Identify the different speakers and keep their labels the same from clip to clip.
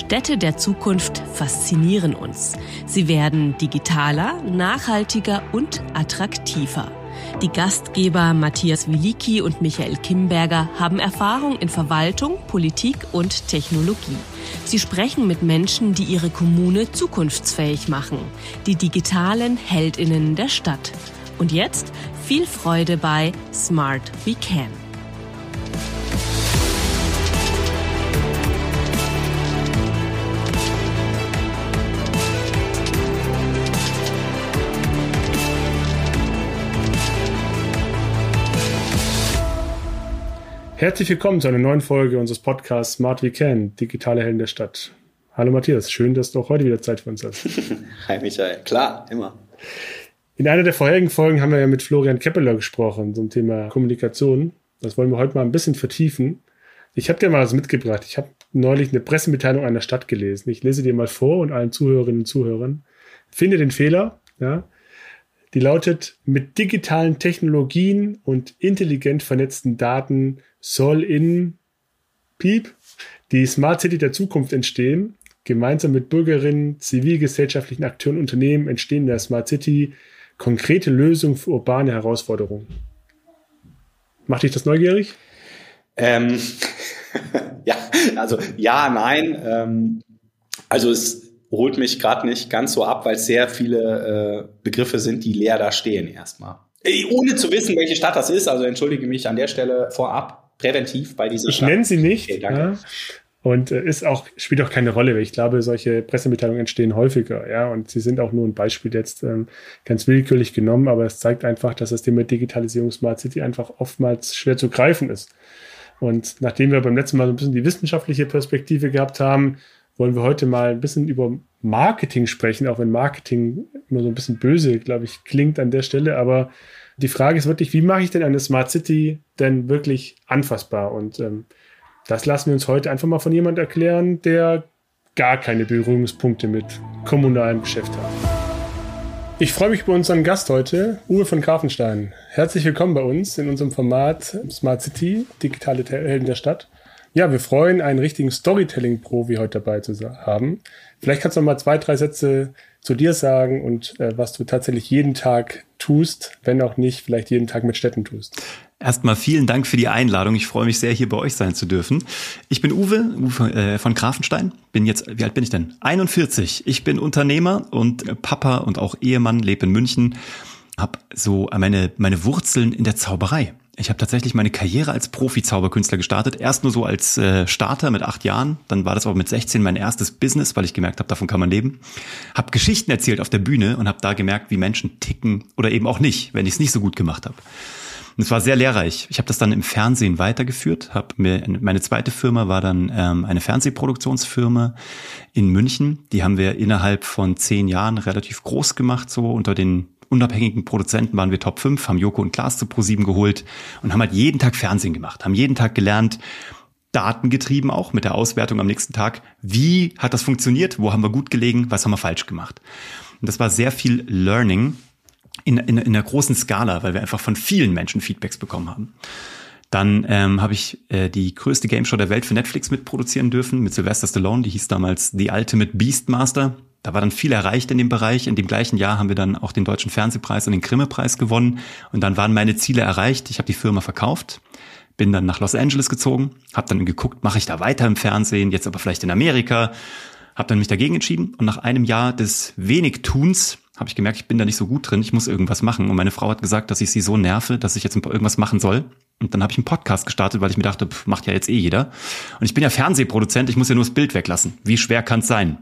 Speaker 1: Städte der Zukunft faszinieren uns. Sie werden digitaler, nachhaltiger und attraktiver. Die Gastgeber Matthias Wilicki und Michael Kimberger haben Erfahrung in Verwaltung, Politik und Technologie. Sie sprechen mit Menschen, die ihre Kommune zukunftsfähig machen, die digitalen Heldinnen der Stadt. Und jetzt viel Freude bei Smart We Can.
Speaker 2: Herzlich willkommen zu einer neuen Folge unseres Podcasts Smart We Can, digitale Helden der Stadt. Hallo Matthias, schön, dass du auch heute wieder Zeit für uns hast.
Speaker 3: Hi Michael, klar, immer.
Speaker 2: In einer der vorherigen Folgen haben wir ja mit Florian Keppeler gesprochen zum Thema Kommunikation. Das wollen wir heute mal ein bisschen vertiefen. Ich habe dir mal was mitgebracht. Ich habe neulich eine Pressemitteilung einer Stadt gelesen. Ich lese dir mal vor und allen Zuhörerinnen und Zuhörern. Finde den Fehler, ja, die lautet, mit digitalen Technologien und intelligent vernetzten Daten soll in Piep die Smart City der Zukunft entstehen. Gemeinsam mit Bürgerinnen, zivilgesellschaftlichen Akteuren, Unternehmen entstehen in der Smart City konkrete Lösungen für urbane Herausforderungen. Macht dich das neugierig?
Speaker 3: Ähm, ja, also ja, nein. Ähm, also es holt mich gerade nicht ganz so ab, weil es sehr viele äh, Begriffe sind, die leer da stehen erstmal. Ohne zu wissen, welche Stadt das ist, also entschuldige mich an der Stelle vorab, präventiv bei dieser
Speaker 2: ich nenne sie nicht. Okay, ja. Und äh, ist auch, spielt auch keine Rolle, weil ich glaube, solche Pressemitteilungen entstehen häufiger, ja. Und sie sind auch nur ein Beispiel jetzt ähm, ganz willkürlich genommen, aber es zeigt einfach, dass das Thema Digitalisierung Smart City einfach oftmals schwer zu greifen ist. Und nachdem wir beim letzten Mal so ein bisschen die wissenschaftliche Perspektive gehabt haben, wollen wir heute mal ein bisschen über Marketing sprechen, auch wenn Marketing immer so ein bisschen böse, glaube ich, klingt an der Stelle. Aber die Frage ist wirklich, wie mache ich denn eine Smart City denn wirklich anfassbar? Und ähm, das lassen wir uns heute einfach mal von jemand erklären, der gar keine Berührungspunkte mit kommunalem Geschäft hat. Ich freue mich über unseren Gast heute, Uwe von Grafenstein. Herzlich willkommen bei uns in unserem Format Smart City, digitale Helden der Stadt. Ja, wir freuen, einen richtigen Storytelling-Profi heute dabei zu haben. Vielleicht kannst du noch mal zwei, drei Sätze zu dir sagen und äh, was du tatsächlich jeden Tag tust, wenn auch nicht vielleicht jeden Tag mit Städten tust.
Speaker 4: Erstmal vielen Dank für die Einladung. Ich freue mich sehr, hier bei euch sein zu dürfen. Ich bin Uwe, Uwe äh, von Grafenstein. Bin jetzt, wie alt bin ich denn? 41. Ich bin Unternehmer und Papa und auch Ehemann, lebe in München. Hab so meine, meine Wurzeln in der Zauberei. Ich habe tatsächlich meine Karriere als Profi-Zauberkünstler gestartet. Erst nur so als äh, Starter mit acht Jahren. Dann war das aber mit 16 mein erstes Business, weil ich gemerkt habe, davon kann man leben. Hab Geschichten erzählt auf der Bühne und habe da gemerkt, wie Menschen ticken oder eben auch nicht, wenn ich es nicht so gut gemacht habe. Und es war sehr lehrreich. Ich habe das dann im Fernsehen weitergeführt. Hab mir meine zweite Firma war dann ähm, eine Fernsehproduktionsfirma in München. Die haben wir innerhalb von zehn Jahren relativ groß gemacht, so unter den unabhängigen Produzenten waren wir Top 5, haben Joko und Klaas zu Pro7 geholt und haben halt jeden Tag Fernsehen gemacht, haben jeden Tag gelernt, datengetrieben auch mit der Auswertung am nächsten Tag. Wie hat das funktioniert? Wo haben wir gut gelegen? Was haben wir falsch gemacht? Und das war sehr viel Learning in, in, in einer großen Skala, weil wir einfach von vielen Menschen Feedbacks bekommen haben. Dann ähm, habe ich äh, die größte Game Show der Welt für Netflix mitproduzieren dürfen mit Sylvester Stallone. Die hieß damals The Ultimate Beastmaster. Da war dann viel erreicht in dem Bereich. In dem gleichen Jahr haben wir dann auch den Deutschen Fernsehpreis und den Grimme-Preis gewonnen. Und dann waren meine Ziele erreicht. Ich habe die Firma verkauft, bin dann nach Los Angeles gezogen, habe dann geguckt, mache ich da weiter im Fernsehen, jetzt aber vielleicht in Amerika. Habe dann mich dagegen entschieden und nach einem Jahr des wenig Tuns habe ich gemerkt, ich bin da nicht so gut drin, ich muss irgendwas machen. Und meine Frau hat gesagt, dass ich sie so nerve, dass ich jetzt irgendwas machen soll. Und dann habe ich einen Podcast gestartet, weil ich mir dachte, pff, macht ja jetzt eh jeder. Und ich bin ja Fernsehproduzent, ich muss ja nur das Bild weglassen. Wie schwer kann es sein?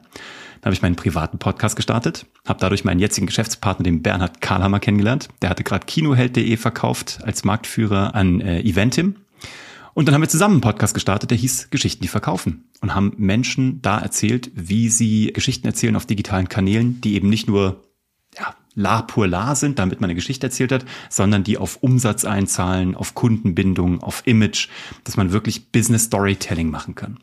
Speaker 4: Dann habe ich meinen privaten Podcast gestartet, habe dadurch meinen jetzigen Geschäftspartner, den Bernhard Karlhammer, kennengelernt. Der hatte gerade Kinoheld.de verkauft als Marktführer an äh, Eventim. Und dann haben wir zusammen einen Podcast gestartet, der hieß Geschichten, die verkaufen. Und haben Menschen da erzählt, wie sie Geschichten erzählen auf digitalen Kanälen, die eben nicht nur ja, la pur la sind, damit man eine Geschichte erzählt hat, sondern die auf Umsatz einzahlen, auf Kundenbindung, auf Image, dass man wirklich Business Storytelling machen kann.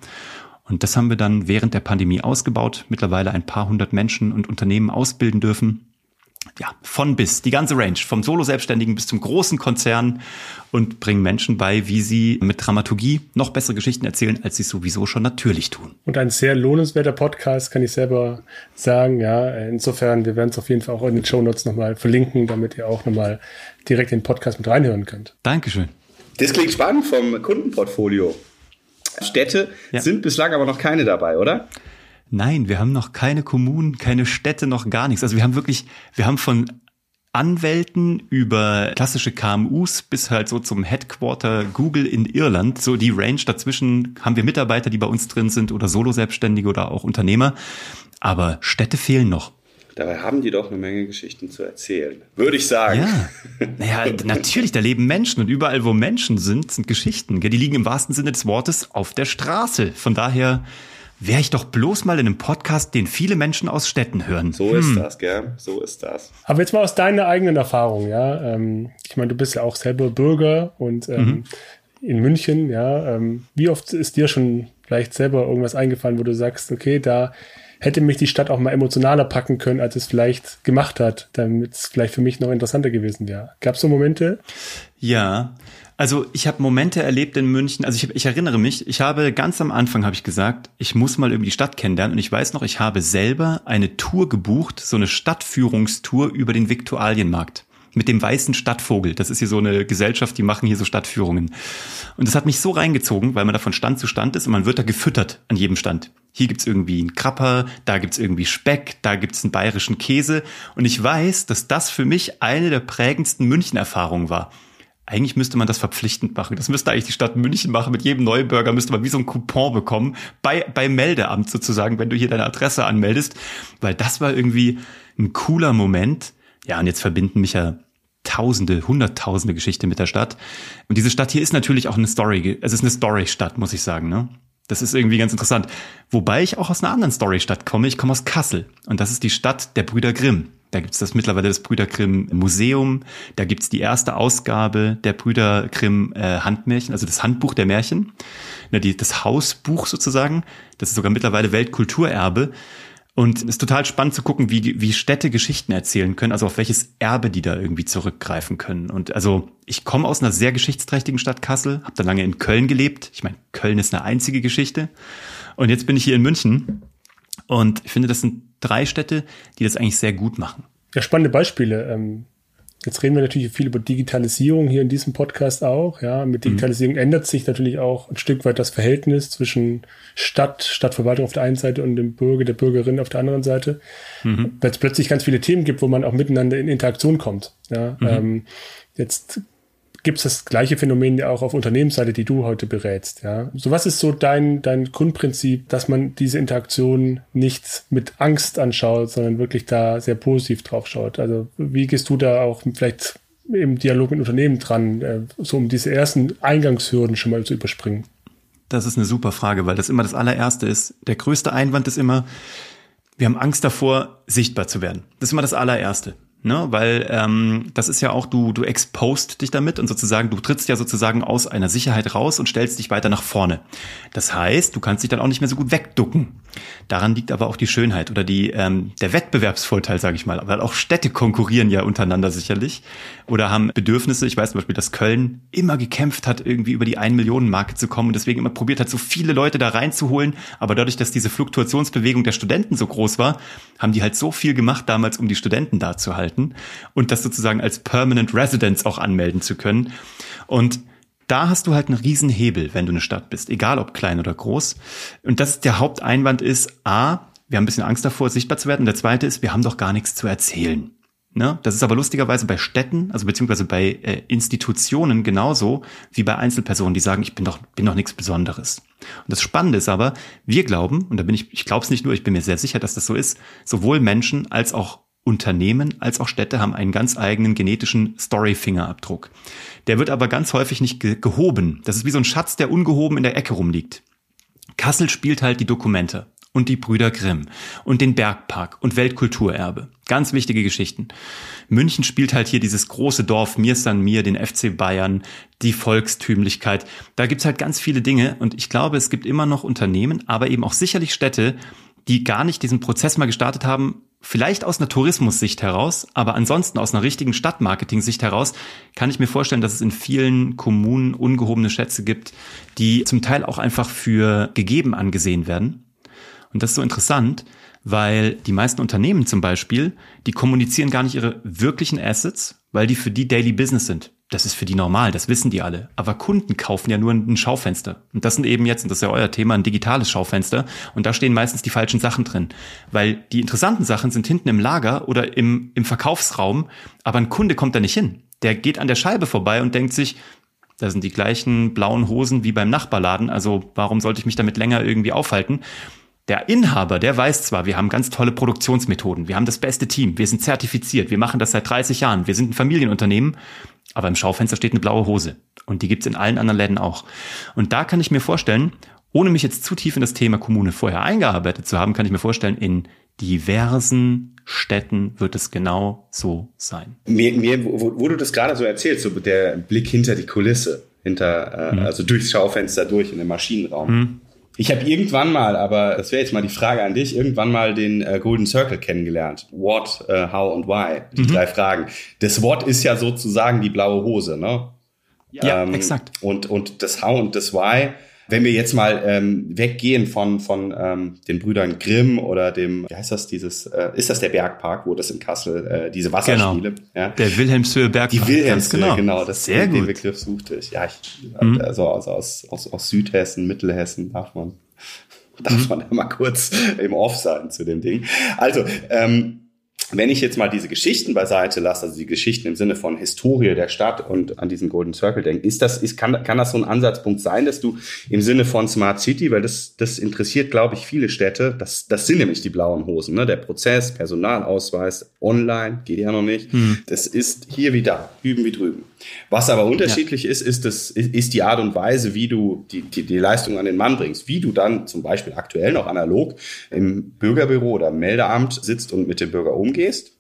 Speaker 4: Und das haben wir dann während der Pandemie ausgebaut, mittlerweile ein paar hundert Menschen und Unternehmen ausbilden dürfen. ja, von bis, die ganze Range, vom Solo-Selbstständigen bis zum großen Konzern und bringen Menschen bei, wie sie mit Dramaturgie noch bessere Geschichten erzählen, als sie es sowieso schon natürlich tun.
Speaker 2: Und ein sehr lohnenswerter Podcast, kann ich selber sagen, ja. Insofern, wir werden es auf jeden Fall auch in den Show Notes nochmal verlinken, damit ihr auch nochmal direkt in den Podcast mit reinhören könnt.
Speaker 4: Dankeschön.
Speaker 3: Das klingt spannend vom Kundenportfolio. Städte ja. sind bislang aber noch keine dabei, oder?
Speaker 4: Nein, wir haben noch keine Kommunen, keine Städte, noch gar nichts. Also wir haben wirklich, wir haben von Anwälten über klassische KMUs bis halt so zum Headquarter Google in Irland, so die Range dazwischen haben wir Mitarbeiter, die bei uns drin sind oder Solo-Selbstständige oder auch Unternehmer. Aber Städte fehlen noch.
Speaker 3: Dabei haben die doch eine Menge Geschichten zu erzählen, würde ich sagen.
Speaker 4: Ja, naja, natürlich, da leben Menschen und überall, wo Menschen sind, sind Geschichten. Die liegen im wahrsten Sinne des Wortes auf der Straße. Von daher wäre ich doch bloß mal in einem Podcast, den viele Menschen aus Städten hören.
Speaker 3: So hm. ist das, gell? So ist das.
Speaker 2: Aber jetzt mal aus deiner eigenen Erfahrung, ja. Ähm, ich meine, du bist ja auch selber Bürger und ähm, mhm. in München, ja. Ähm, wie oft ist dir schon vielleicht selber irgendwas eingefallen, wo du sagst, okay, da hätte mich die Stadt auch mal emotionaler packen können, als es vielleicht gemacht hat, damit es vielleicht für mich noch interessanter gewesen wäre. Gab es so Momente?
Speaker 4: Ja, also ich habe Momente erlebt in München, also ich, ich erinnere mich, ich habe ganz am Anfang habe ich gesagt, ich muss mal irgendwie die Stadt kennenlernen und ich weiß noch, ich habe selber eine Tour gebucht, so eine Stadtführungstour über den Viktualienmarkt mit dem weißen Stadtvogel. Das ist hier so eine Gesellschaft, die machen hier so Stadtführungen. Und das hat mich so reingezogen, weil man da von Stand zu Stand ist und man wird da gefüttert an jedem Stand. Hier gibt's irgendwie einen Krapper, da gibt's irgendwie Speck, da gibt's einen bayerischen Käse. Und ich weiß, dass das für mich eine der prägendsten München-Erfahrungen war eigentlich müsste man das verpflichtend machen. Das müsste eigentlich die Stadt München machen. Mit jedem Neubürger müsste man wie so ein Coupon bekommen. Bei, bei Meldeamt sozusagen, wenn du hier deine Adresse anmeldest. Weil das war irgendwie ein cooler Moment. Ja, und jetzt verbinden mich ja Tausende, Hunderttausende Geschichte mit der Stadt. Und diese Stadt hier ist natürlich auch eine Story. Es ist eine Story-Stadt, muss ich sagen, ne? Das ist irgendwie ganz interessant. Wobei ich auch aus einer anderen Story-Stadt komme. Ich komme aus Kassel. Und das ist die Stadt der Brüder Grimm. Da gibt's das mittlerweile das Brüder Grimm Museum. Da gibt's die erste Ausgabe der Brüder Grimm äh, Handmärchen, also das Handbuch der Märchen. Na, die, das Hausbuch sozusagen. Das ist sogar mittlerweile Weltkulturerbe. Und es ist total spannend zu gucken, wie, wie Städte Geschichten erzählen können, also auf welches Erbe die da irgendwie zurückgreifen können. Und also ich komme aus einer sehr geschichtsträchtigen Stadt Kassel, habe da lange in Köln gelebt. Ich meine, Köln ist eine einzige Geschichte. Und jetzt bin ich hier in München und ich finde, das sind drei Städte, die das eigentlich sehr gut machen.
Speaker 2: Ja, spannende Beispiele. Ähm, jetzt reden wir natürlich viel über Digitalisierung hier in diesem Podcast auch. Ja, mit mhm. Digitalisierung mhm. ändert sich natürlich auch ein Stück weit das Verhältnis zwischen Stadt, Stadtverwaltung auf der einen Seite und dem Bürger, der Bürgerin auf der anderen Seite. Mhm. Weil es plötzlich ganz viele Themen gibt, wo man auch miteinander in Interaktion kommt. Ja, mhm. ähm, jetzt gibt es das gleiche Phänomen ja auch auf Unternehmensseite, die du heute berätst. Ja? So was ist so dein, dein Grundprinzip, dass man diese Interaktion nicht mit Angst anschaut, sondern wirklich da sehr positiv drauf schaut? Also wie gehst du da auch vielleicht im Dialog mit Unternehmen dran, äh, so um diese ersten Eingangshürden schon mal zu überspringen?
Speaker 4: Das ist eine super Frage, weil das immer das allererste ist. Der größte Einwand ist immer, wir haben Angst davor, sichtbar zu werden. Das ist immer das allererste ne? Weil ähm, das ist ja auch, du, du expost dich damit und sozusagen, du trittst ja sozusagen aus einer Sicherheit raus und stellst dich weiter nach vorne. Das heißt, du kannst dich dann auch nicht mehr so gut wegducken. Daran liegt aber auch die Schönheit oder die, ähm, der Wettbewerbsvorteil, sage ich mal. Weil auch Städte konkurrieren ja untereinander sicherlich oder haben Bedürfnisse. Ich weiß zum Beispiel, dass Köln immer gekämpft hat, irgendwie über die 1 Millionen Marke zu kommen und deswegen immer probiert hat, so viele Leute da reinzuholen. Aber dadurch, dass diese Fluktuationsbewegung der Studenten so groß war, haben die halt so viel gemacht damals, um die Studenten da zu halten und das sozusagen als Permanent Residence auch anmelden zu können. Und da hast du halt einen riesen Hebel, wenn du eine Stadt bist, egal ob klein oder groß. Und das ist der Haupteinwand ist, A, wir haben ein bisschen Angst davor, sichtbar zu werden. Und der zweite ist, wir haben doch gar nichts zu erzählen. Ne? Das ist aber lustigerweise bei Städten, also beziehungsweise bei äh, Institutionen genauso wie bei Einzelpersonen, die sagen, ich bin doch, bin doch nichts Besonderes. Und das Spannende ist aber, wir glauben, und da bin ich, ich glaube es nicht nur, ich bin mir sehr sicher, dass das so ist, sowohl Menschen als auch Unternehmen als auch Städte haben einen ganz eigenen genetischen Story-Fingerabdruck. Der wird aber ganz häufig nicht ge gehoben. Das ist wie so ein Schatz, der ungehoben in der Ecke rumliegt. Kassel spielt halt die Dokumente und die Brüder Grimm und den Bergpark und Weltkulturerbe. Ganz wichtige Geschichten. München spielt halt hier dieses große Dorf Mir San Mir, den FC Bayern, die Volkstümlichkeit. Da gibt's halt ganz viele Dinge und ich glaube, es gibt immer noch Unternehmen, aber eben auch sicherlich Städte, die gar nicht diesen Prozess mal gestartet haben, Vielleicht aus einer Tourismussicht heraus, aber ansonsten aus einer richtigen Stadtmarketing-Sicht heraus kann ich mir vorstellen, dass es in vielen Kommunen ungehobene Schätze gibt, die zum Teil auch einfach für gegeben angesehen werden. Und das ist so interessant, weil die meisten Unternehmen zum Beispiel, die kommunizieren gar nicht ihre wirklichen Assets, weil die für die Daily Business sind. Das ist für die normal, das wissen die alle. Aber Kunden kaufen ja nur ein Schaufenster. Und das sind eben jetzt, und das ist ja euer Thema, ein digitales Schaufenster. Und da stehen meistens die falschen Sachen drin. Weil die interessanten Sachen sind hinten im Lager oder im, im Verkaufsraum, aber ein Kunde kommt da nicht hin. Der geht an der Scheibe vorbei und denkt sich, da sind die gleichen blauen Hosen wie beim Nachbarladen, also warum sollte ich mich damit länger irgendwie aufhalten? Der Inhaber, der weiß zwar, wir haben ganz tolle Produktionsmethoden, wir haben das beste Team, wir sind zertifiziert, wir machen das seit 30 Jahren, wir sind ein Familienunternehmen, aber im Schaufenster steht eine blaue Hose. Und die gibt's in allen anderen Läden auch. Und da kann ich mir vorstellen, ohne mich jetzt zu tief in das Thema Kommune vorher eingearbeitet zu haben, kann ich mir vorstellen, in diversen Städten wird es genau so sein.
Speaker 3: Mir, mir wo, wo du das gerade so erzählst, so der Blick hinter die Kulisse, hinter, äh, mhm. also durchs Schaufenster durch in den Maschinenraum. Mhm. Ich habe irgendwann mal, aber das wäre jetzt mal die Frage an dich, irgendwann mal den äh, Golden Circle kennengelernt. What, uh, how und why? Die mhm. drei Fragen. Das What ist ja sozusagen die blaue Hose, ne?
Speaker 4: Ja, ähm, exakt.
Speaker 3: Und, und das How und das Why wenn wir jetzt mal ähm, weggehen von, von ähm, den Brüdern Grimm oder dem, wie heißt das, dieses, äh, ist das der Bergpark, wo das in Kassel, äh, diese Wasserspiele?
Speaker 4: Genau. Ja? Der Wilhelmshöhe Bergpark.
Speaker 3: Die Wilhelmshöhe, genau. genau. Das, Sehr den, gut. Den Begriff suchte ich. Ja, ich, mhm. also, also aus, aus, aus Südhessen, Mittelhessen darf man, darf mhm. man da mal kurz im Off sein zu dem Ding. Also, ähm, wenn ich jetzt mal diese Geschichten beiseite lasse, also die Geschichten im Sinne von Historie der Stadt und an diesen Golden Circle denke, ist das, ist, kann, kann das so ein Ansatzpunkt sein, dass du im Sinne von Smart City, weil das, das interessiert, glaube ich, viele Städte, das, das sind nämlich die blauen Hosen, ne? der Prozess, Personalausweis, online, geht ja noch nicht, hm. das ist hier wie da, üben wie drüben. Was aber unterschiedlich ja. ist, ist, das, ist die Art und Weise, wie du die, die, die Leistung an den Mann bringst, wie du dann zum Beispiel aktuell noch analog im Bürgerbüro oder im Meldeamt sitzt und mit dem Bürger umgehst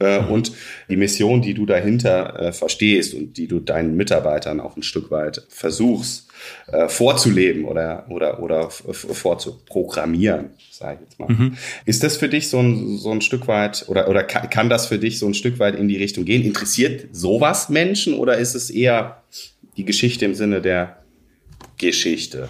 Speaker 3: äh, mhm. und die Mission, die du dahinter äh, verstehst und die du deinen Mitarbeitern auch ein Stück weit versuchst äh, vorzuleben oder oder oder vorzuprogrammieren, sage ich jetzt mal. Mhm. Ist das für dich so ein so ein Stück weit oder oder kann, kann das für dich so ein Stück weit in die Richtung gehen? Interessiert sowas Menschen oder ist es eher die Geschichte im Sinne der Geschichte?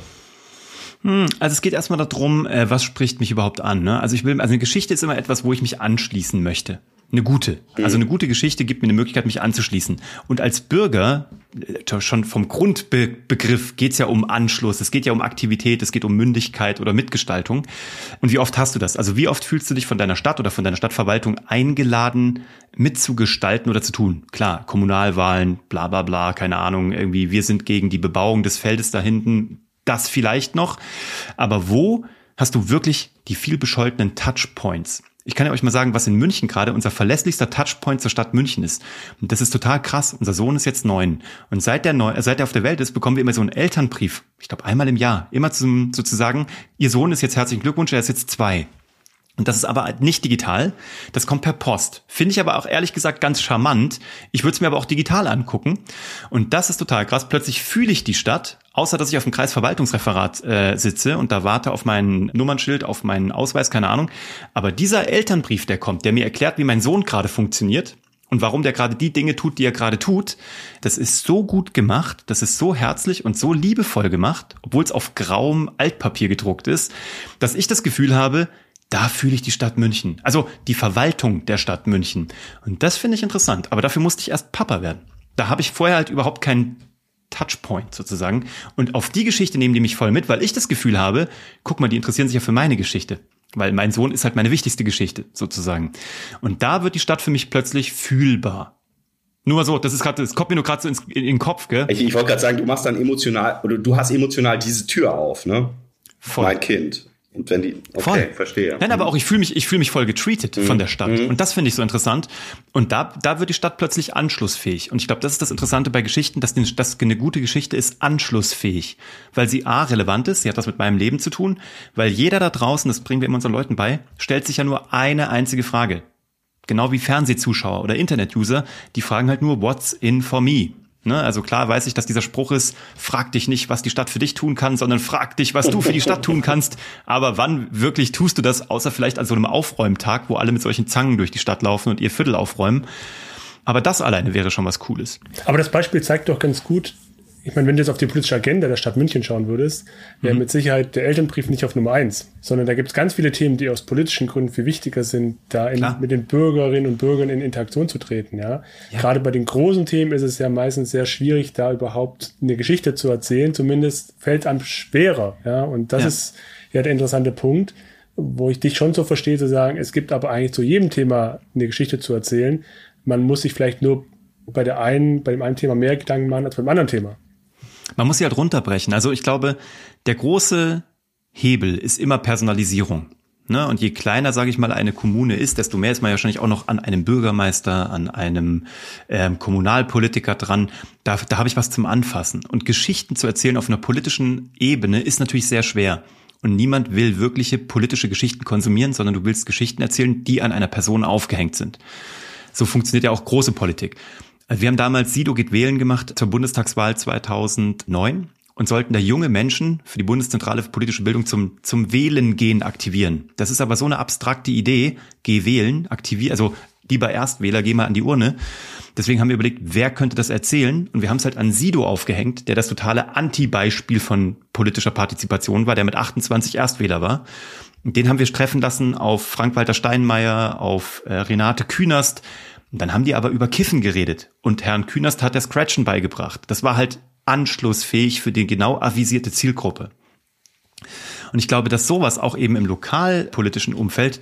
Speaker 4: Hm, also es geht erstmal darum, äh, was spricht mich überhaupt an. Ne? Also ich will, also eine Geschichte ist immer etwas, wo ich mich anschließen möchte eine gute. Also eine gute Geschichte gibt mir eine Möglichkeit, mich anzuschließen. Und als Bürger, äh, schon vom Grundbegriff geht es ja um Anschluss, es geht ja um Aktivität, es geht um Mündigkeit oder Mitgestaltung. Und wie oft hast du das? Also wie oft fühlst du dich von deiner Stadt oder von deiner Stadtverwaltung eingeladen, mitzugestalten oder zu tun? Klar, Kommunalwahlen, bla bla bla, keine Ahnung, irgendwie, wir sind gegen die Bebauung des Feldes da hinten, das vielleicht noch. Aber wo hast du wirklich die viel bescholtenen Touchpoints? Ich kann ja euch mal sagen, was in München gerade unser verlässlichster Touchpoint zur Stadt München ist. Und das ist total krass. Unser Sohn ist jetzt neun. Und seit der, neu, seit er auf der Welt ist, bekommen wir immer so einen Elternbrief. Ich glaube, einmal im Jahr. Immer zum, sozusagen, ihr Sohn ist jetzt herzlichen Glückwunsch, er ist jetzt zwei. Und das ist aber nicht digital. Das kommt per Post. Finde ich aber auch ehrlich gesagt ganz charmant. Ich würde es mir aber auch digital angucken. Und das ist total krass. Plötzlich fühle ich die Stadt, außer dass ich auf dem Kreisverwaltungsreferat äh, sitze und da warte auf mein Nummernschild, auf meinen Ausweis, keine Ahnung. Aber dieser Elternbrief, der kommt, der mir erklärt, wie mein Sohn gerade funktioniert, und warum der gerade die Dinge tut, die er gerade tut, das ist so gut gemacht, das ist so herzlich und so liebevoll gemacht, obwohl es auf grauem Altpapier gedruckt ist, dass ich das Gefühl habe, da fühle ich die Stadt München. Also die Verwaltung der Stadt München. Und das finde ich interessant. Aber dafür musste ich erst Papa werden. Da habe ich vorher halt überhaupt keinen Touchpoint sozusagen. Und auf die Geschichte nehmen die mich voll mit, weil ich das Gefühl habe, guck mal, die interessieren sich ja für meine Geschichte. Weil mein Sohn ist halt meine wichtigste Geschichte sozusagen. Und da wird die Stadt für mich plötzlich fühlbar. Nur so, das ist gerade, das kommt mir nur gerade so ins, in, in, den Kopf, gell?
Speaker 3: Ich, ich wollte gerade sagen, du machst dann emotional, oder du hast emotional diese Tür auf, ne? Voll. Mein Kind. Und wenn die, okay, voll. verstehe.
Speaker 4: Nein, aber auch ich fühle mich, ich fühle mich voll getreated mhm. von der Stadt. Mhm. Und das finde ich so interessant. Und da, da wird die Stadt plötzlich anschlussfähig. Und ich glaube, das ist das Interessante bei Geschichten, dass, die, dass eine gute Geschichte ist anschlussfähig. Weil sie A, relevant ist, sie hat was mit meinem Leben zu tun, weil jeder da draußen, das bringen wir immer unseren Leuten bei, stellt sich ja nur eine einzige Frage. Genau wie Fernsehzuschauer oder Internet-User, die fragen halt nur, what's in for me? Ne? Also klar weiß ich, dass dieser Spruch ist, frag dich nicht, was die Stadt für dich tun kann, sondern frag dich, was du für die Stadt tun kannst. Aber wann wirklich tust du das, außer vielleicht an so einem Aufräumtag, wo alle mit solchen Zangen durch die Stadt laufen und ihr Viertel aufräumen? Aber das alleine wäre schon was Cooles.
Speaker 2: Aber das Beispiel zeigt doch ganz gut, ich meine, wenn du jetzt auf die politische Agenda der Stadt München schauen würdest, wäre mhm. mit Sicherheit der Elternbrief nicht auf Nummer eins, sondern da gibt es ganz viele Themen, die aus politischen Gründen viel wichtiger sind, da in, mit den Bürgerinnen und Bürgern in Interaktion zu treten. Ja? ja? Gerade bei den großen Themen ist es ja meistens sehr schwierig, da überhaupt eine Geschichte zu erzählen. Zumindest fällt es einem schwerer. Ja? Und das ja. ist ja der interessante Punkt, wo ich dich schon so verstehe, zu sagen, es gibt aber eigentlich zu jedem Thema eine Geschichte zu erzählen. Man muss sich vielleicht nur bei der einen, bei dem einen Thema mehr Gedanken machen als beim anderen Thema.
Speaker 4: Man muss sie halt runterbrechen. Also ich glaube, der große Hebel ist immer Personalisierung. Ne? Und je kleiner, sage ich mal, eine Kommune ist, desto mehr ist man ja wahrscheinlich auch noch an einem Bürgermeister, an einem ähm, Kommunalpolitiker dran. Da, da habe ich was zum Anfassen. Und Geschichten zu erzählen auf einer politischen Ebene ist natürlich sehr schwer. Und niemand will wirkliche politische Geschichten konsumieren, sondern du willst Geschichten erzählen, die an einer Person aufgehängt sind. So funktioniert ja auch große Politik. Also wir haben damals Sido geht wählen gemacht zur Bundestagswahl 2009 und sollten da junge Menschen für die Bundeszentrale für politische Bildung zum, zum Wählen gehen aktivieren. Das ist aber so eine abstrakte Idee. Geh wählen, aktivier, also lieber Erstwähler, geh mal an die Urne. Deswegen haben wir überlegt, wer könnte das erzählen? Und wir haben es halt an Sido aufgehängt, der das totale Anti-Beispiel von politischer Partizipation war, der mit 28 Erstwähler war. Und den haben wir treffen lassen auf Frank-Walter Steinmeier, auf äh, Renate Künast, und dann haben die aber über Kiffen geredet und Herrn Künast hat der Scratchen beigebracht. Das war halt anschlussfähig für die genau avisierte Zielgruppe. Und ich glaube, dass sowas auch eben im lokalpolitischen Umfeld,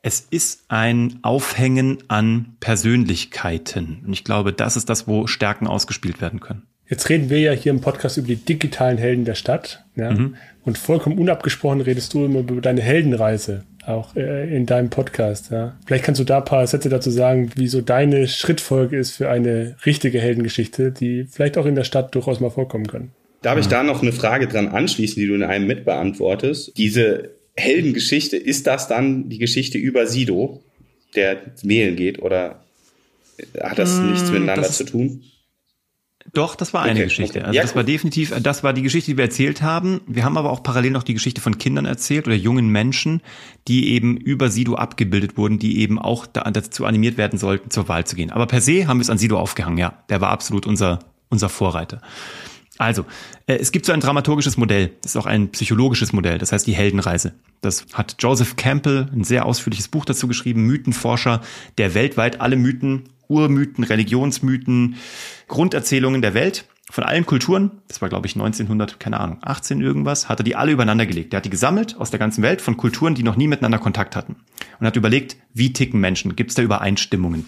Speaker 4: es ist ein Aufhängen an Persönlichkeiten. Und ich glaube, das ist das, wo Stärken ausgespielt werden können.
Speaker 2: Jetzt reden wir ja hier im Podcast über die digitalen Helden der Stadt. Ja? Mhm. Und vollkommen unabgesprochen redest du immer über deine Heldenreise auch äh, in deinem Podcast. Ja. Vielleicht kannst du da ein paar Sätze dazu sagen, wie so deine Schrittfolge ist für eine richtige Heldengeschichte, die vielleicht auch in der Stadt durchaus mal vorkommen kann.
Speaker 3: Darf ich da noch eine Frage dran anschließen, die du in einem mitbeantwortest? Diese Heldengeschichte, ist das dann die Geschichte über Sido, der wählen geht, oder hat das mmh, nichts miteinander das zu tun?
Speaker 4: Doch, das war eine okay, Geschichte. Okay. Also ja, das war definitiv, das war die Geschichte, die wir erzählt haben. Wir haben aber auch parallel noch die Geschichte von Kindern erzählt oder jungen Menschen, die eben über Sido abgebildet wurden, die eben auch dazu animiert werden sollten, zur Wahl zu gehen. Aber per se haben wir es an Sido aufgehangen, ja. Der war absolut unser, unser Vorreiter. Also, äh, es gibt so ein dramaturgisches Modell, das ist auch ein psychologisches Modell, das heißt die Heldenreise. Das hat Joseph Campbell ein sehr ausführliches Buch dazu geschrieben, Mythenforscher, der weltweit alle Mythen Urmythen, Religionsmythen, Grunderzählungen der Welt von allen Kulturen, das war glaube ich 1900, keine Ahnung, 18 irgendwas, hat er die alle übereinander gelegt. Er hat die gesammelt aus der ganzen Welt von Kulturen, die noch nie miteinander Kontakt hatten und hat überlegt, wie ticken Menschen, gibt es da Übereinstimmungen?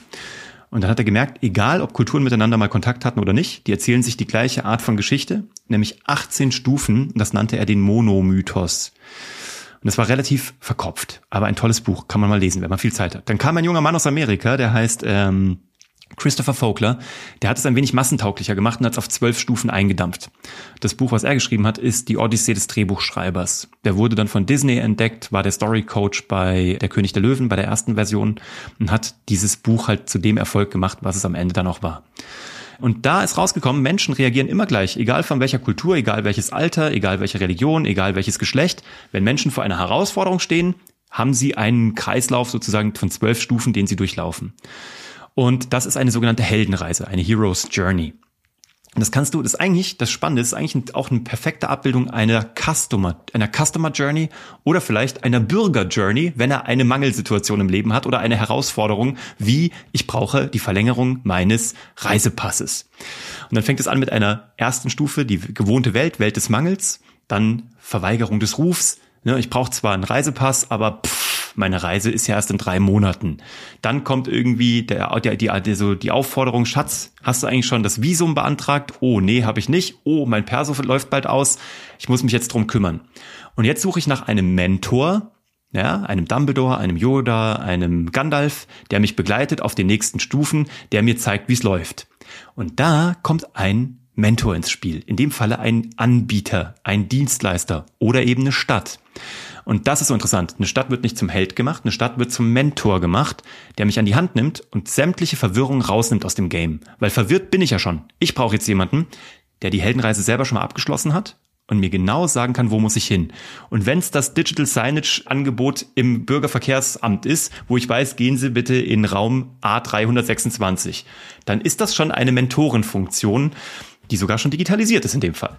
Speaker 4: Und dann hat er gemerkt, egal ob Kulturen miteinander mal Kontakt hatten oder nicht, die erzählen sich die gleiche Art von Geschichte, nämlich 18 Stufen, das nannte er den Monomythos. Und das war relativ verkopft, aber ein tolles Buch, kann man mal lesen, wenn man viel Zeit hat. Dann kam ein junger Mann aus Amerika, der heißt ähm, Christopher Vogler, der hat es ein wenig massentauglicher gemacht und hat es auf zwölf Stufen eingedampft. Das Buch, was er geschrieben hat, ist Die Odyssee des Drehbuchschreibers. Der wurde dann von Disney entdeckt, war der Story Coach bei Der König der Löwen, bei der ersten Version und hat dieses Buch halt zu dem Erfolg gemacht, was es am Ende dann auch war. Und da ist rausgekommen, Menschen reagieren immer gleich, egal von welcher Kultur, egal welches Alter, egal welche Religion, egal welches Geschlecht. Wenn Menschen vor einer Herausforderung stehen, haben sie einen Kreislauf sozusagen von zwölf Stufen, den sie durchlaufen. Und das ist eine sogenannte Heldenreise, eine Hero's Journey. Und das kannst du, das ist eigentlich, das Spannende ist eigentlich auch eine perfekte Abbildung einer Customer, einer Customer Journey oder vielleicht einer Bürger Journey, wenn er eine Mangelsituation im Leben hat oder eine Herausforderung, wie ich brauche die Verlängerung meines Reisepasses. Und dann fängt es an mit einer ersten Stufe, die gewohnte Welt, Welt des Mangels, dann Verweigerung des Rufs. Ne, ich brauche zwar einen Reisepass, aber pff, meine Reise ist ja erst in drei Monaten. Dann kommt irgendwie der, der, die, die, so die Aufforderung, Schatz, hast du eigentlich schon das Visum beantragt? Oh, nee, habe ich nicht. Oh, mein Perso läuft bald aus. Ich muss mich jetzt drum kümmern. Und jetzt suche ich nach einem Mentor, ja, einem Dumbledore, einem Yoda, einem Gandalf, der mich begleitet auf den nächsten Stufen, der mir zeigt, wie es läuft. Und da kommt ein Mentor ins Spiel. In dem Falle ein Anbieter, ein Dienstleister oder eben eine Stadt. Und das ist so interessant. Eine Stadt wird nicht zum Held gemacht, eine Stadt wird zum Mentor gemacht, der mich an die Hand nimmt und sämtliche Verwirrung rausnimmt aus dem Game. Weil verwirrt bin ich ja schon. Ich brauche jetzt jemanden, der die Heldenreise selber schon mal abgeschlossen hat und mir genau sagen kann, wo muss ich hin. Und wenn es das Digital Signage Angebot im Bürgerverkehrsamt ist, wo ich weiß, gehen Sie bitte in Raum A326, dann ist das schon eine Mentorenfunktion, die sogar schon digitalisiert ist in dem Fall.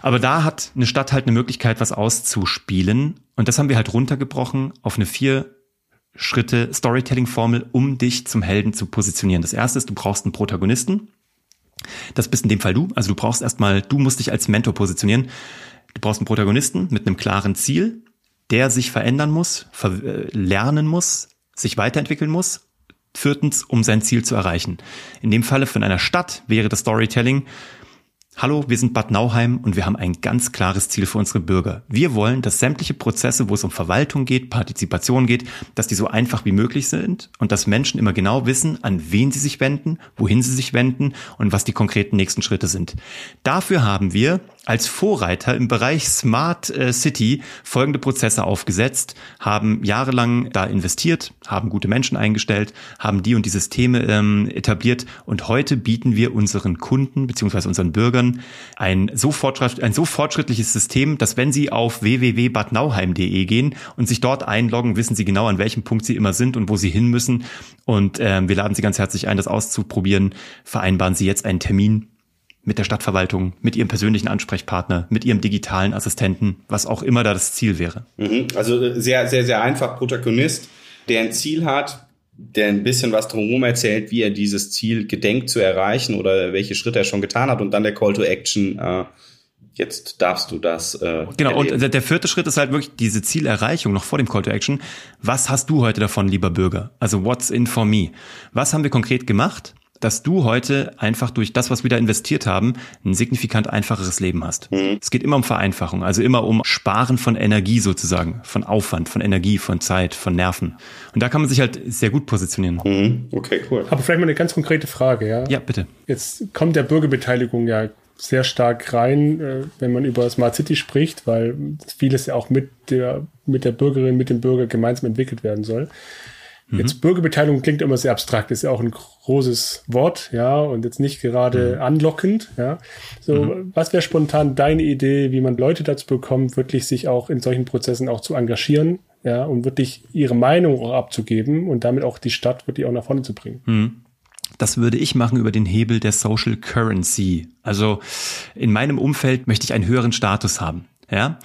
Speaker 4: Aber da hat eine Stadt halt eine Möglichkeit, was auszuspielen. Und das haben wir halt runtergebrochen auf eine vier Schritte Storytelling-Formel, um dich zum Helden zu positionieren. Das erste ist, du brauchst einen Protagonisten. Das bist in dem Fall du. Also du brauchst erstmal, du musst dich als Mentor positionieren. Du brauchst einen Protagonisten mit einem klaren Ziel, der sich verändern muss, äh, lernen muss, sich weiterentwickeln muss. Viertens, um sein Ziel zu erreichen. In dem Falle von einer Stadt wäre das Storytelling, Hallo, wir sind Bad Nauheim und wir haben ein ganz klares Ziel für unsere Bürger. Wir wollen, dass sämtliche Prozesse, wo es um Verwaltung geht, Partizipation geht, dass die so einfach wie möglich sind und dass Menschen immer genau wissen, an wen sie sich wenden, wohin sie sich wenden und was die konkreten nächsten Schritte sind. Dafür haben wir als Vorreiter im Bereich Smart äh, City folgende Prozesse aufgesetzt, haben jahrelang da investiert, haben gute Menschen eingestellt, haben die und die Systeme ähm, etabliert und heute bieten wir unseren Kunden beziehungsweise unseren Bürgern ein so, ein so fortschrittliches System, dass wenn sie auf www.badnauheim.de gehen und sich dort einloggen, wissen sie genau, an welchem Punkt sie immer sind und wo sie hin müssen. Und ähm, wir laden Sie ganz herzlich ein, das auszuprobieren. Vereinbaren Sie jetzt einen Termin mit der Stadtverwaltung, mit ihrem persönlichen Ansprechpartner, mit ihrem digitalen Assistenten, was auch immer da das Ziel wäre.
Speaker 3: Mhm. Also äh, sehr, sehr, sehr einfach Protagonist, der ein Ziel hat, der ein bisschen was drumherum erzählt, wie er dieses Ziel gedenkt zu erreichen oder welche Schritte er schon getan hat und dann der Call to Action. Äh, jetzt darfst du das. Äh,
Speaker 4: genau, erleben. und der vierte Schritt ist halt wirklich diese Zielerreichung noch vor dem Call to Action. Was hast du heute davon, lieber Bürger? Also what's in for me? Was haben wir konkret gemacht? Dass du heute einfach durch das, was wir da investiert haben, ein signifikant einfacheres Leben hast. Mhm. Es geht immer um Vereinfachung, also immer um Sparen von Energie sozusagen, von Aufwand, von Energie, von Zeit, von Nerven. Und da kann man sich halt sehr gut positionieren.
Speaker 2: Mhm. Okay, cool. Aber vielleicht mal eine ganz konkrete Frage, ja?
Speaker 4: Ja, bitte.
Speaker 2: Jetzt kommt der Bürgerbeteiligung ja sehr stark rein, äh, wenn man über Smart City spricht, weil vieles ja auch mit der, mit der Bürgerin, mit dem Bürger gemeinsam entwickelt werden soll. Mhm. Jetzt Bürgerbeteiligung klingt immer sehr abstrakt, ist ja auch ein großes Wort, ja, und jetzt nicht gerade mhm. anlockend, ja. So, mhm. was wäre spontan deine Idee, wie man Leute dazu bekommt, wirklich sich auch in solchen Prozessen auch zu engagieren, ja, und wirklich ihre Meinung auch abzugeben und damit auch die Stadt wirklich auch nach vorne zu bringen?
Speaker 4: Mhm. Das würde ich machen über den Hebel der Social Currency. Also in meinem Umfeld möchte ich einen höheren Status haben. Ja.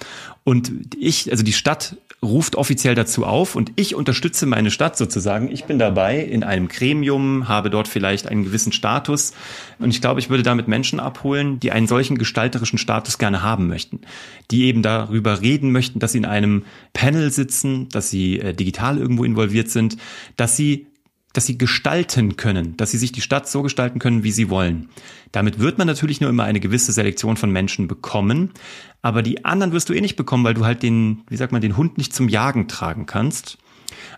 Speaker 4: Und ich, also die Stadt ruft offiziell dazu auf und ich unterstütze meine Stadt sozusagen. Ich bin dabei in einem Gremium, habe dort vielleicht einen gewissen Status und ich glaube, ich würde damit Menschen abholen, die einen solchen gestalterischen Status gerne haben möchten, die eben darüber reden möchten, dass sie in einem Panel sitzen, dass sie äh, digital irgendwo involviert sind, dass sie dass sie gestalten können, dass sie sich die Stadt so gestalten können, wie sie wollen. Damit wird man natürlich nur immer eine gewisse Selektion von Menschen bekommen, aber die anderen wirst du eh nicht bekommen, weil du halt den, wie sagt man, den Hund nicht zum Jagen tragen kannst.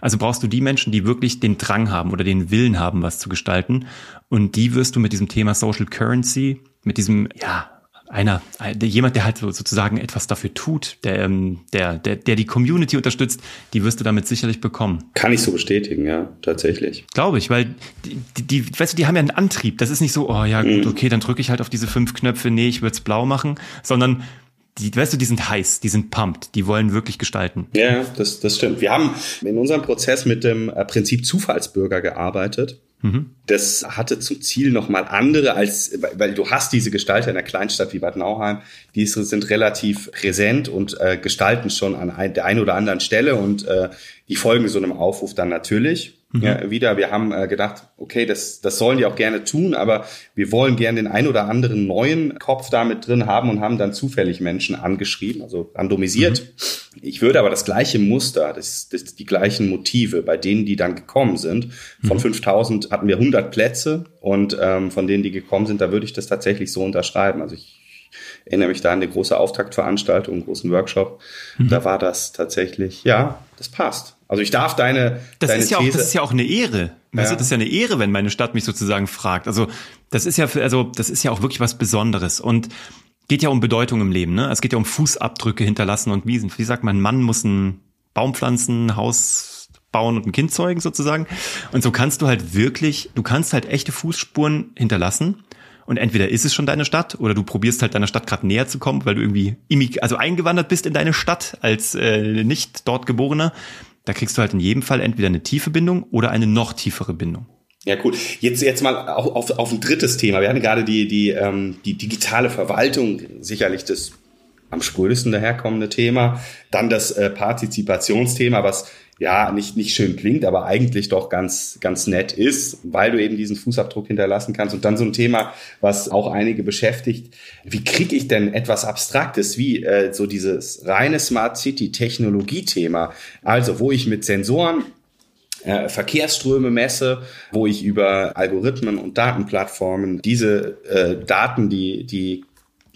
Speaker 4: Also brauchst du die Menschen, die wirklich den Drang haben oder den Willen haben, was zu gestalten. Und die wirst du mit diesem Thema Social Currency, mit diesem, ja, einer, der, jemand, der halt so, sozusagen etwas dafür tut, der, ähm, der, der, der die Community unterstützt, die wirst du damit sicherlich bekommen.
Speaker 3: Kann ich so bestätigen, ja, tatsächlich.
Speaker 4: Glaube ich, weil die, die, die, weißt du, die haben ja einen Antrieb. Das ist nicht so, oh ja, gut, mhm. okay, dann drücke ich halt auf diese fünf Knöpfe, nee, ich würde es blau machen, sondern die, weißt du, die sind heiß, die sind pumped, die wollen wirklich gestalten.
Speaker 3: Ja, das, das stimmt. Wir haben in unserem Prozess mit dem äh, Prinzip Zufallsbürger gearbeitet. Mhm. Das hatte zum Ziel nochmal andere als, weil du hast diese Gestalter in der Kleinstadt wie Bad Nauheim, die sind relativ präsent und äh, gestalten schon an ein, der einen oder anderen Stelle und äh, die folgen so einem Aufruf dann natürlich mhm. ja, wieder. Wir haben äh, gedacht, okay, das, das sollen die auch gerne tun, aber wir wollen gerne den ein oder anderen neuen Kopf da mit drin haben und haben dann zufällig Menschen angeschrieben, also randomisiert. Mhm. Ich würde aber das gleiche Muster, das, das, die gleichen Motive bei denen, die dann gekommen sind. Von mhm. 5000 hatten wir 100 Plätze und ähm, von denen, die gekommen sind, da würde ich das tatsächlich so unterschreiben. Also ich erinnere mich da an eine große Auftaktveranstaltung, einen großen Workshop. Mhm. Da war das tatsächlich, ja, das passt. Also ich darf deine,
Speaker 4: das
Speaker 3: deine
Speaker 4: ist ja These, auch, das ist ja auch eine Ehre. Ja. das ist ja eine Ehre, wenn meine Stadt mich sozusagen fragt. Also das ist ja, für, also das ist ja auch wirklich was Besonderes. Und geht ja um Bedeutung im Leben, ne? Es geht ja um Fußabdrücke hinterlassen und wie, wie sagt man, Mann muss ein Baum pflanzen, ein Haus bauen und ein Kind zeugen sozusagen. Und so kannst du halt wirklich, du kannst halt echte Fußspuren hinterlassen. Und entweder ist es schon deine Stadt oder du probierst halt deiner Stadt gerade näher zu kommen, weil du irgendwie also eingewandert bist in deine Stadt als äh, nicht dort geborener. Da kriegst du halt in jedem Fall entweder eine tiefe Bindung oder eine noch tiefere Bindung.
Speaker 3: Ja, cool. Jetzt, jetzt mal auf, auf, auf ein drittes Thema. Wir hatten gerade die, die, ähm, die digitale Verwaltung, sicherlich das am sprödesten daherkommende Thema. Dann das äh, Partizipationsthema, was ja nicht, nicht schön klingt, aber eigentlich doch ganz, ganz nett ist, weil du eben diesen Fußabdruck hinterlassen kannst. Und dann so ein Thema, was auch einige beschäftigt. Wie kriege ich denn etwas Abstraktes wie äh, so dieses reine Smart City Technologie-Thema? Also, wo ich mit Sensoren äh, Verkehrsströme messe, wo ich über Algorithmen und Datenplattformen diese äh, Daten, die, die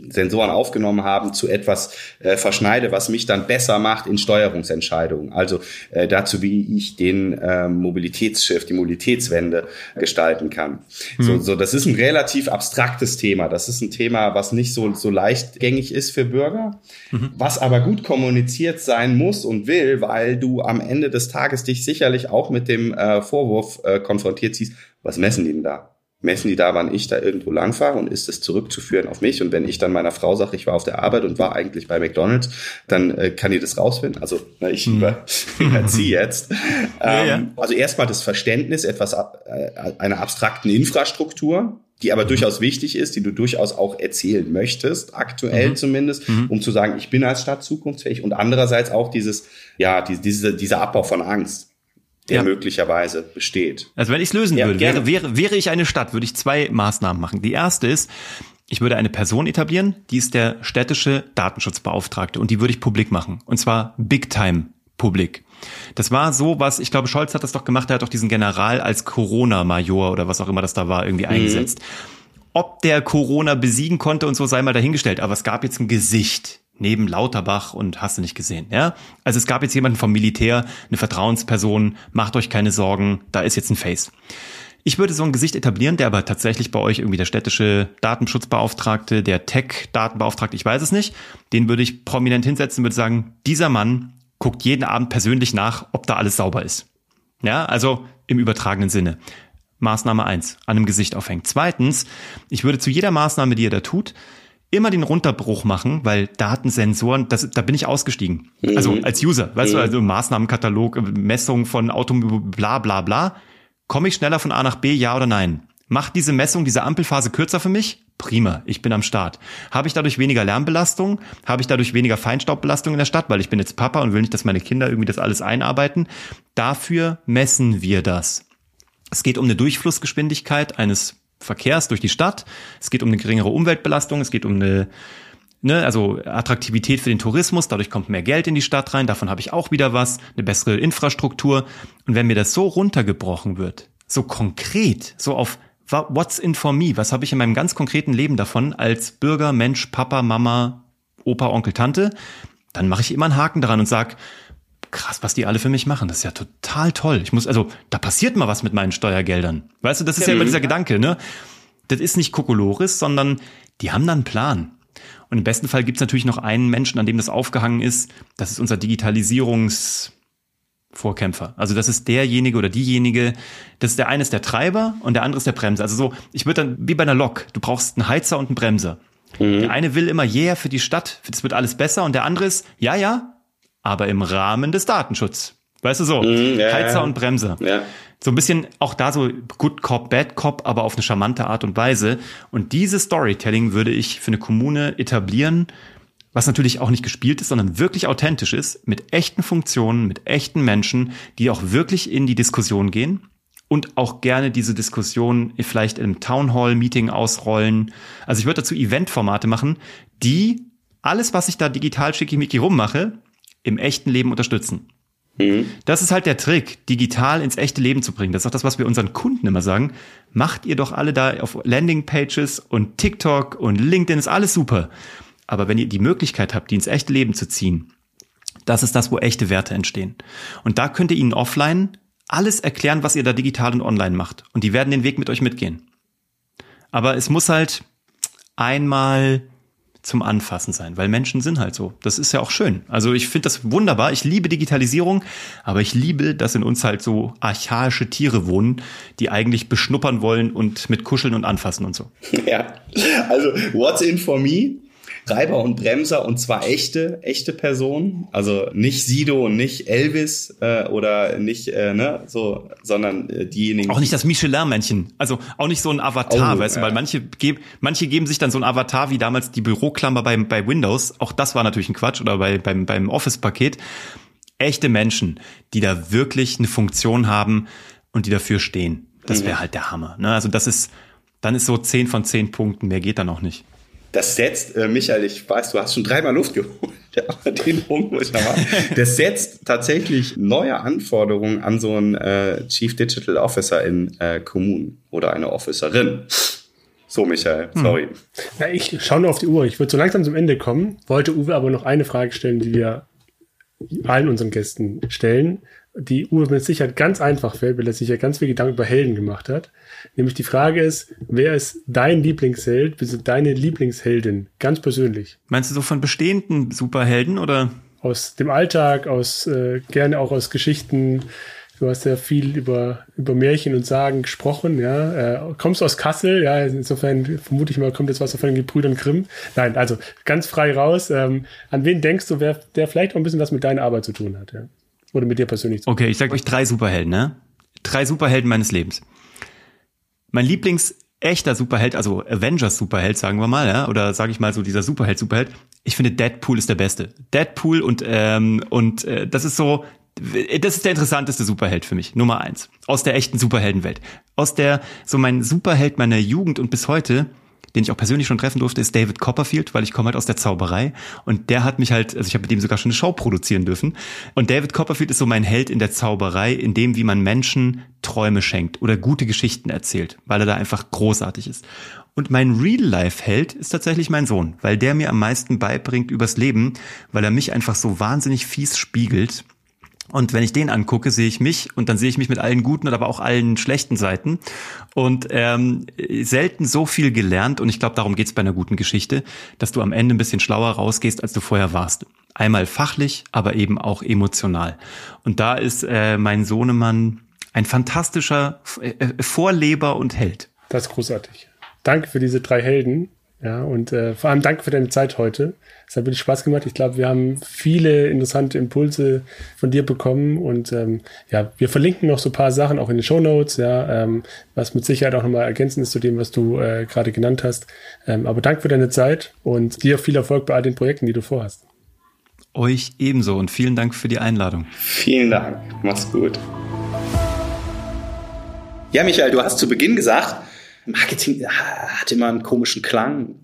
Speaker 3: Sensoren aufgenommen haben, zu etwas äh, verschneide, was mich dann besser macht in Steuerungsentscheidungen. Also äh, dazu, wie ich den äh, Mobilitätsschiff, die Mobilitätswende gestalten kann. Mhm. So, so, das ist ein relativ abstraktes Thema. Das ist ein Thema, was nicht so, so leichtgängig ist für Bürger, mhm. was aber gut kommuniziert sein muss und will, weil du am Ende des Tages dich sicherlich auch mit dem äh, Vorwurf äh, konfrontiert siehst, was messen die denn da? Messen die da, wann ich da irgendwo langfahre und ist es zurückzuführen auf mich. Und wenn ich dann meiner Frau sage, ich war auf der Arbeit und war eigentlich bei McDonalds, dann äh, kann die das rausfinden. Also na, ich mhm. überziehe jetzt. ja, ja. Ähm, also erstmal das Verständnis etwas äh, einer abstrakten Infrastruktur, die aber mhm. durchaus wichtig ist, die du durchaus auch erzählen möchtest, aktuell mhm. zumindest, mhm. um zu sagen, ich bin als Stadt zukunftsfähig und andererseits auch dieses, ja, die, diese, dieser Abbau von Angst der ja. möglicherweise besteht.
Speaker 4: Also wenn ich es lösen ja, würde, wäre, wäre, wäre ich eine Stadt, würde ich zwei Maßnahmen machen. Die erste ist, ich würde eine Person etablieren, die ist der städtische Datenschutzbeauftragte und die würde ich publik machen. Und zwar Big Time publik. Das war so was, ich glaube, Scholz hat das doch gemacht, er hat doch diesen General als Corona-Major oder was auch immer das da war, irgendwie mhm. eingesetzt. Ob der Corona besiegen konnte und so sei mal dahingestellt, aber es gab jetzt ein Gesicht neben Lauterbach und hast du nicht gesehen, ja? Also es gab jetzt jemanden vom Militär, eine Vertrauensperson, macht euch keine Sorgen, da ist jetzt ein Face. Ich würde so ein Gesicht etablieren, der aber tatsächlich bei euch irgendwie der städtische Datenschutzbeauftragte, der Tech-Datenbeauftragte, ich weiß es nicht, den würde ich prominent hinsetzen, würde sagen, dieser Mann guckt jeden Abend persönlich nach, ob da alles sauber ist. Ja, also im übertragenen Sinne. Maßnahme eins, an einem Gesicht aufhängen. Zweitens, ich würde zu jeder Maßnahme, die ihr da tut, immer den Runterbruch machen, weil Datensensoren, das, da bin ich ausgestiegen. Mhm. Also als User, weißt mhm. du, also Maßnahmenkatalog, Messung von Automobil, bla bla bla. Komme ich schneller von A nach B, ja oder nein? Macht diese Messung, diese Ampelphase kürzer für mich? Prima, ich bin am Start. Habe ich dadurch weniger Lärmbelastung? Habe ich dadurch weniger Feinstaubbelastung in der Stadt, weil ich bin jetzt Papa und will nicht, dass meine Kinder irgendwie das alles einarbeiten? Dafür messen wir das. Es geht um eine Durchflussgeschwindigkeit eines Verkehrs durch die Stadt. Es geht um eine geringere Umweltbelastung, es geht um eine Ne, also Attraktivität für den Tourismus, dadurch kommt mehr Geld in die Stadt rein, davon habe ich auch wieder was, eine bessere Infrastruktur. Und wenn mir das so runtergebrochen wird, so konkret, so auf what's in for me, was habe ich in meinem ganz konkreten Leben davon als Bürger, Mensch, Papa, Mama, Opa, Onkel, Tante, dann mache ich immer einen Haken daran und sag, krass, was die alle für mich machen. Das ist ja total toll. Ich muss, also, da passiert mal was mit meinen Steuergeldern. Weißt du, das ist ja, ja immer dieser Gedanke, ne? Das ist nicht Kokolores, sondern die haben da einen Plan. Und im besten Fall gibt es natürlich noch einen Menschen, an dem das aufgehangen ist. Das ist unser Digitalisierungsvorkämpfer. Also das ist derjenige oder diejenige, das ist der eine ist der Treiber und der andere ist der Bremser. Also so, ich würde dann wie bei einer Lok, du brauchst einen Heizer und einen Bremser. Mhm. Der eine will immer, yeah, für die Stadt, das wird alles besser und der andere ist, ja, ja, aber im Rahmen des Datenschutzes. Weißt du so, mm, ja, Heizer und Bremser. Ja. So ein bisschen auch da so Good Cop, Bad Cop, aber auf eine charmante Art und Weise. Und dieses Storytelling würde ich für eine Kommune etablieren, was natürlich auch nicht gespielt ist, sondern wirklich authentisch ist, mit echten Funktionen, mit echten Menschen, die auch wirklich in die Diskussion gehen und auch gerne diese Diskussion vielleicht im Town Hall Meeting ausrollen. Also ich würde dazu Eventformate machen, die alles, was ich da digital schickimicki rummache, im echten Leben unterstützen. Mhm. Das ist halt der Trick, digital ins echte Leben zu bringen. Das ist auch das, was wir unseren Kunden immer sagen. Macht ihr doch alle da auf Landingpages und TikTok und LinkedIn ist alles super. Aber wenn ihr die Möglichkeit habt, die ins echte Leben zu ziehen, das ist das, wo echte Werte entstehen. Und da könnt ihr ihnen offline alles erklären, was ihr da digital und online macht. Und die werden den Weg mit euch mitgehen. Aber es muss halt einmal zum Anfassen sein, weil Menschen sind halt so. Das ist ja auch schön. Also ich finde das wunderbar. Ich liebe Digitalisierung, aber ich liebe, dass in uns halt so archaische Tiere wohnen, die eigentlich beschnuppern wollen und mit kuscheln und anfassen und so.
Speaker 3: Ja, also what's in for me? Treiber und Bremser und zwar echte, echte Personen. Also nicht Sido und nicht Elvis äh, oder nicht, äh, ne, so, sondern äh, diejenigen.
Speaker 4: Auch nicht das Michelin-Männchen. Also auch nicht so ein Avatar, oh, weißt du, weil manche, geb, manche geben sich dann so ein Avatar wie damals die Büroklammer bei, bei Windows. Auch das war natürlich ein Quatsch oder bei, beim, beim Office-Paket. Echte Menschen, die da wirklich eine Funktion haben und die dafür stehen. Das wäre mhm. halt der Hammer. Ne? Also das ist, dann ist so zehn von zehn Punkten, mehr geht da noch nicht
Speaker 3: das setzt, äh, Michael, ich weiß, du hast schon dreimal Luft geholt, aber den Punkt muss ich noch machen. Das setzt tatsächlich neue Anforderungen an so einen äh, Chief Digital Officer in äh, Kommunen oder eine Officerin. So, Michael, hm. sorry. Hm.
Speaker 2: Na, ich schaue nur auf die Uhr. Ich würde so langsam zum Ende kommen, wollte Uwe aber noch eine Frage stellen, die wir allen unseren Gästen stellen die Uwe mit Sicherheit ganz einfach fällt, weil er sich ja ganz viel Gedanken über Helden gemacht hat. Nämlich die Frage ist, wer ist dein Lieblingsheld, bist deine Lieblingsheldin, ganz persönlich?
Speaker 4: Meinst du so von bestehenden Superhelden oder?
Speaker 2: Aus dem Alltag, aus äh, gerne auch aus Geschichten. Du hast ja viel über, über Märchen und Sagen gesprochen, ja. Äh, kommst aus Kassel, ja, insofern vermute ich mal, kommt jetzt was von den Gebrüdern Grimm. Nein, also ganz frei raus. Ähm, an wen denkst du, wer, der vielleicht auch ein bisschen was mit deiner Arbeit zu tun hat, ja? Oder mit dir persönlich?
Speaker 4: Okay, ich sage euch drei Superhelden, ne? Drei Superhelden meines Lebens. Mein Lieblings echter Superheld, also Avengers Superheld, sagen wir mal, ja, oder sage ich mal so dieser Superheld Superheld. Ich finde Deadpool ist der beste. Deadpool und ähm, und äh, das ist so, das ist der interessanteste Superheld für mich, Nummer eins aus der echten Superheldenwelt, aus der so mein Superheld meiner Jugend und bis heute den ich auch persönlich schon treffen durfte, ist David Copperfield, weil ich komme halt aus der Zauberei und der hat mich halt, also ich habe mit dem sogar schon eine Show produzieren dürfen. Und David Copperfield ist so mein Held in der Zauberei, in dem, wie man Menschen Träume schenkt oder gute Geschichten erzählt, weil er da einfach großartig ist. Und mein Real-Life-Held ist tatsächlich mein Sohn, weil der mir am meisten beibringt übers Leben, weil er mich einfach so wahnsinnig fies spiegelt und wenn ich den angucke, sehe ich mich und dann sehe ich mich mit allen guten, aber auch allen schlechten Seiten. Und ähm, selten so viel gelernt, und ich glaube, darum geht's bei einer guten Geschichte, dass du am Ende ein bisschen schlauer rausgehst, als du vorher warst. Einmal fachlich, aber eben auch emotional. Und da ist äh, mein Sohnemann ein fantastischer äh, äh, Vorleber und Held.
Speaker 2: Das ist großartig. Danke für diese drei Helden. Ja, und äh, vor allem danke für deine Zeit heute. Es hat wirklich Spaß gemacht. Ich glaube, wir haben viele interessante Impulse von dir bekommen und ähm, ja, wir verlinken noch so ein paar Sachen auch in den Show Notes, ja, ähm, was mit Sicherheit auch nochmal ergänzend ist zu dem, was du äh, gerade genannt hast. Ähm, aber danke für deine Zeit und dir viel Erfolg bei all den Projekten, die du vorhast.
Speaker 4: Euch ebenso und vielen Dank für die Einladung.
Speaker 3: Vielen Dank. Mach's gut. Ja, Michael, du hast zu Beginn gesagt, Marketing hat immer einen komischen Klang.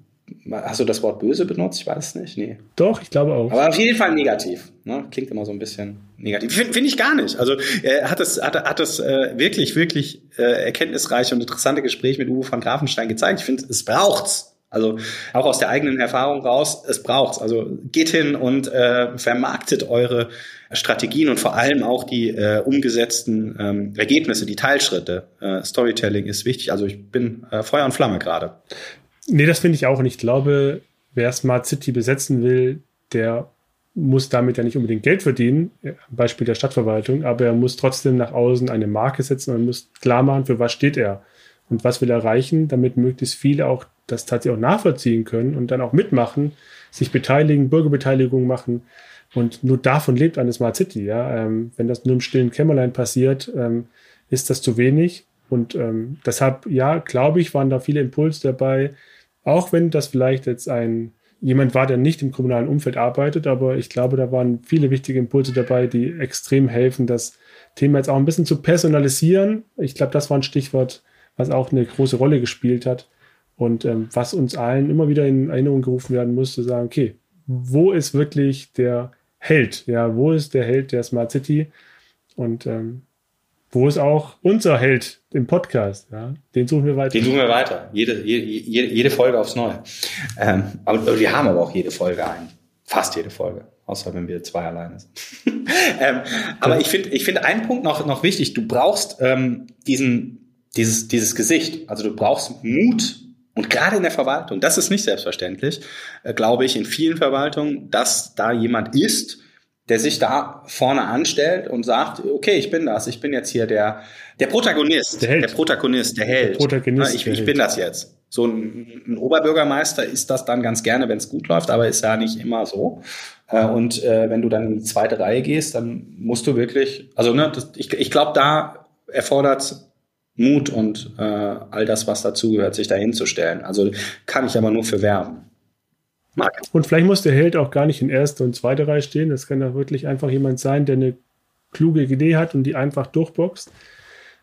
Speaker 3: Hast du das Wort böse benutzt? Ich weiß es nicht. Nee.
Speaker 2: Doch, ich glaube auch.
Speaker 3: Aber auf jeden Fall negativ. Ne? Klingt immer so ein bisschen negativ. Finde find ich gar nicht. Also er hat das, hat, hat das äh, wirklich, wirklich äh, erkenntnisreiche und interessante Gespräch mit Uwe von Grafenstein gezeigt. Ich finde, es braucht's. Also auch aus der eigenen Erfahrung raus, es braucht's. Also geht hin und äh, vermarktet eure Strategien und vor allem auch die äh, umgesetzten ähm, Ergebnisse, die Teilschritte. Äh, Storytelling ist wichtig. Also ich bin äh, Feuer und Flamme gerade.
Speaker 2: Nee, das finde ich auch. Und ich glaube, wer Smart City besetzen will, der muss damit ja nicht unbedingt Geld verdienen, Beispiel der Stadtverwaltung, aber er muss trotzdem nach außen eine Marke setzen und muss klar machen, für was steht er und was will er erreichen, damit möglichst viele auch das tatsächlich auch nachvollziehen können und dann auch mitmachen, sich beteiligen, Bürgerbeteiligung machen. Und nur davon lebt eine Smart City. Ja? Ähm, wenn das nur im stillen Kämmerlein passiert, ähm, ist das zu wenig. Und ähm, deshalb, ja, glaube ich, waren da viele Impulse dabei, auch wenn das vielleicht jetzt ein jemand war, der nicht im kommunalen Umfeld arbeitet, aber ich glaube, da waren viele wichtige Impulse dabei, die extrem helfen, das Thema jetzt auch ein bisschen zu personalisieren. Ich glaube, das war ein Stichwort, was auch eine große Rolle gespielt hat und ähm, was uns allen immer wieder in Erinnerung gerufen werden muss, zu sagen, okay, wo ist wirklich der Held? Ja, wo ist der Held der Smart City? Und ähm, wo ist auch unser Held im Podcast? Ja, den suchen wir weiter.
Speaker 3: Den suchen wir weiter. Jede, jede, jede Folge aufs Neue. Ähm, aber wir haben aber auch jede Folge ein. Fast jede Folge. Außer wenn wir zwei alleine sind. ähm, aber ich finde ich finde einen Punkt noch, noch wichtig. Du brauchst ähm, diesen, dieses, dieses Gesicht. Also du brauchst Mut
Speaker 5: Und gerade in der Verwaltung, das ist nicht selbstverständlich, äh, glaube ich, in vielen Verwaltungen, dass da jemand ist, der sich da vorne anstellt und sagt, okay, ich bin das, ich bin jetzt hier der, der Protagonist, der, Held. der Protagonist, der Held. Der Protagonist, ich, ich bin das jetzt. So ein, ein, Oberbürgermeister ist das dann ganz gerne, wenn es gut läuft, aber ist ja nicht immer so. Äh, und äh, wenn du dann in die zweite Reihe gehst, dann musst du wirklich, also ne, das, ich, ich glaube, da erfordert Mut und äh, all das, was dazugehört, sich dahin zu stellen. Also kann ich aber nur für werben.
Speaker 2: Marketing. Und vielleicht muss der Held auch gar nicht in erster und zweiter Reihe stehen. Das kann auch wirklich einfach jemand sein, der eine kluge Idee hat und die einfach durchboxt.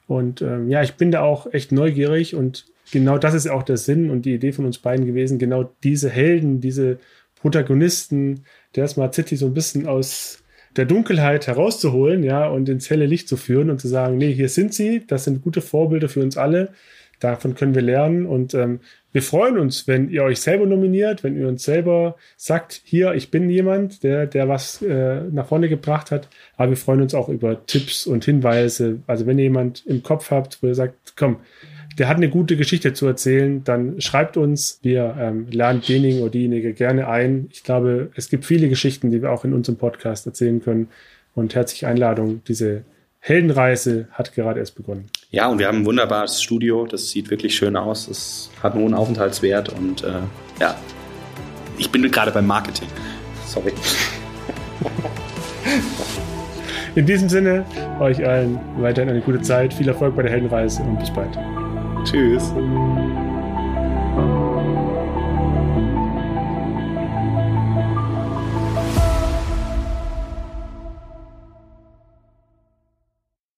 Speaker 2: Und ähm, ja, ich bin da auch echt neugierig und genau das ist auch der Sinn und die Idee von uns beiden gewesen, genau diese Helden, diese Protagonisten der Smart City so ein bisschen aus der Dunkelheit herauszuholen, ja, und ins helle Licht zu führen und zu sagen, nee, hier sind sie, das sind gute Vorbilder für uns alle, davon können wir lernen und ähm, wir freuen uns, wenn ihr euch selber nominiert, wenn ihr uns selber sagt, hier, ich bin jemand, der, der was äh, nach vorne gebracht hat. Aber wir freuen uns auch über Tipps und Hinweise. Also wenn ihr jemand im Kopf habt, wo ihr sagt, komm, der hat eine gute Geschichte zu erzählen, dann schreibt uns. Wir ähm, laden denjenigen oder diejenige gerne ein. Ich glaube, es gibt viele Geschichten, die wir auch in unserem Podcast erzählen können. Und herzliche Einladung. Diese Heldenreise hat gerade erst begonnen.
Speaker 5: Ja, und wir haben ein wunderbares Studio. Das sieht wirklich schön aus. Es hat einen hohen Aufenthaltswert. Und äh, ja, ich bin gerade beim Marketing. Sorry.
Speaker 2: In diesem Sinne, euch allen weiterhin eine gute Zeit, viel Erfolg bei der Heldenreise und bis bald.
Speaker 5: Tschüss.